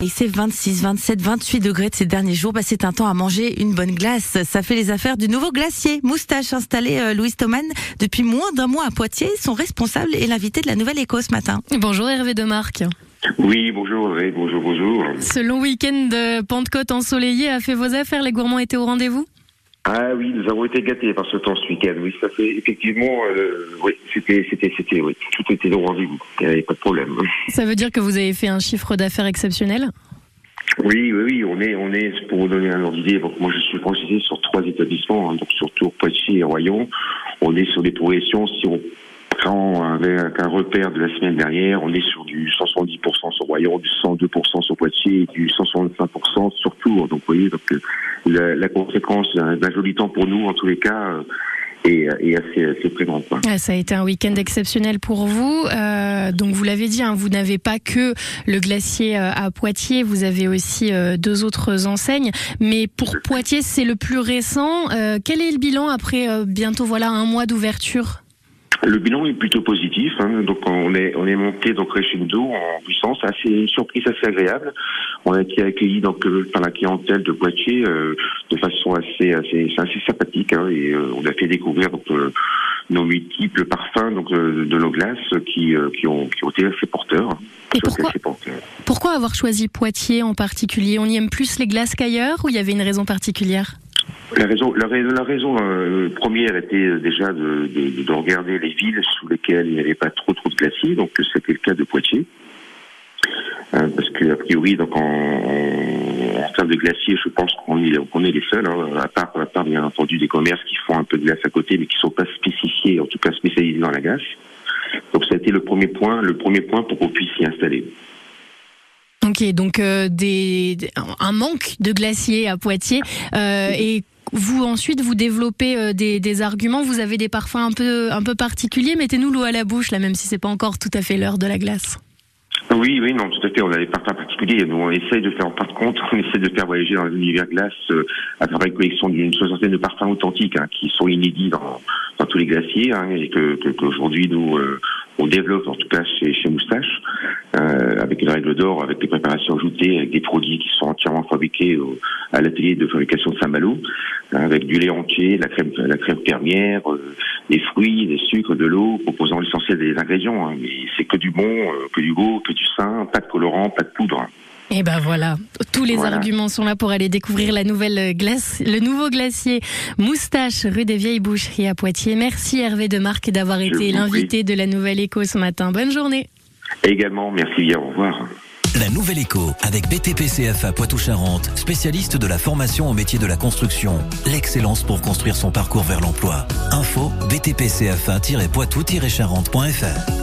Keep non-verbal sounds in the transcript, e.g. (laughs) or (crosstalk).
Et c'est 26, 27, 28 degrés de ces derniers jours. Bah, c'est un temps à manger une bonne glace. Ça fait les affaires du nouveau glacier. Moustache installé euh, Louis Thoman depuis moins d'un mois à Poitiers. Son responsable est l'invité de la Nouvelle Éco ce matin. Bonjour Hervé Demarque. Oui, bonjour, oui, bonjour, bonjour. Ce long week-end de Pentecôte ensoleillé a fait vos affaires. Les gourmands étaient au rendez-vous? Ah oui, nous avons été gâtés par ce temps ce week-end. Oui, ça fait effectivement, euh, oui, c'était, c'était, c'était, oui, tout était au rendez-vous. Il n'y avait pas de problème. Ça veut dire que vous avez fait un chiffre d'affaires exceptionnel? Oui, oui, oui, on est, on est, pour vous donner un ordre d'idée, donc moi je suis franchisé sur trois établissements, hein, donc sur Tours, Poitiers et Royon. On est sur des progressions, si on prend avec un repère de la semaine dernière, on est sur du 170% sur Royon, du 102% sur Poitiers et du 165% sur Tours. Donc vous voyez, donc, euh, la, la conséquence d'un joli temps pour nous, en tous les cas, euh, est, est assez, assez présente. Ah, Ça a été un week-end exceptionnel pour vous. Euh, donc vous l'avez dit, hein, vous n'avez pas que le glacier euh, à Poitiers, vous avez aussi euh, deux autres enseignes. Mais pour Poitiers, c'est le plus récent. Euh, quel est le bilan après euh, bientôt voilà un mois d'ouverture? Le bilan est plutôt positif, hein, donc on est on est monté donc crescendo en puissance, assez une surprise assez agréable. On a été accueilli donc euh, par la clientèle de Poitiers euh, de façon assez assez c'est assez sympathique hein, et euh, on a fait découvrir donc euh, nos multiples parfums donc euh, de nos glaces qui euh, qui ont qui ont été assez porteurs. hein. Et pourquoi assez porteurs. Pourquoi avoir choisi Poitiers en particulier? On y aime plus les glaces qu'ailleurs ou il y avait une raison particulière? La raison, la raison, la raison euh, première était euh, déjà de, de, de regarder les villes sous lesquelles il n'y avait pas trop trop de glaciers, donc c'était le cas de Poitiers. Euh, parce que a priori, donc en, termes de glaciers, je pense qu'on est, les seuls, hein, à part, à part bien entendu des commerces qui font un peu de glace à côté, mais qui sont pas spécifiés, en tout cas spécialisés dans la glace. Donc ça a été le premier point, le premier point pour qu'on puisse s'y installer. Ok, donc euh, des, un manque de glaciers à Poitiers euh, et vous ensuite vous développez euh, des, arguments. Vous avez des parfums un peu un peu particuliers. Mettez-nous l'eau à la bouche là, même si c'est pas encore tout à fait l'heure de la glace. Oui, oui, non, tout à fait. On a des parfums particuliers. Nous, on essaye de faire, en fin de compte, (laughs) on essaie de faire voyager dans l'univers glace euh, à travers une collection d'une soixantaine de parfums authentiques hein, qui sont inédits dans, dans tous les glaciers hein, et que qu'aujourd'hui nous on développe en tout cas chez, chez Moustache euh, avec une règle d'or, avec des préparations ajoutées, avec des produits qui sont entièrement fabriqués au- à l'atelier de fabrication de Saint-Malo, hein, avec du lait entier, la crème, la crème fermière, euh, des fruits, des sucres, de l'eau, proposant l'essentiel des ingrédients. hein. mais c'est que du bon, euh, que du beau, que du sain, pas de colorant, pas de poudre. Et ben voilà, tous les Voilà. arguments sont là pour aller découvrir la nouvelle glace, le nouveau glacier Moustache rue des Vieilles Boucheries à Poitiers. Merci Hervé Demarque d'avoir été l'invité de la Nouvelle Éco ce matin. Bonne journée. Également, merci bien, au revoir. La Nouvelle Éco avec BTPCFA Poitou-Charentes, spécialiste de la formation au métier de la construction. L'excellence pour construire son parcours vers l'emploi. Info btpcfa-poitou-charentes.fr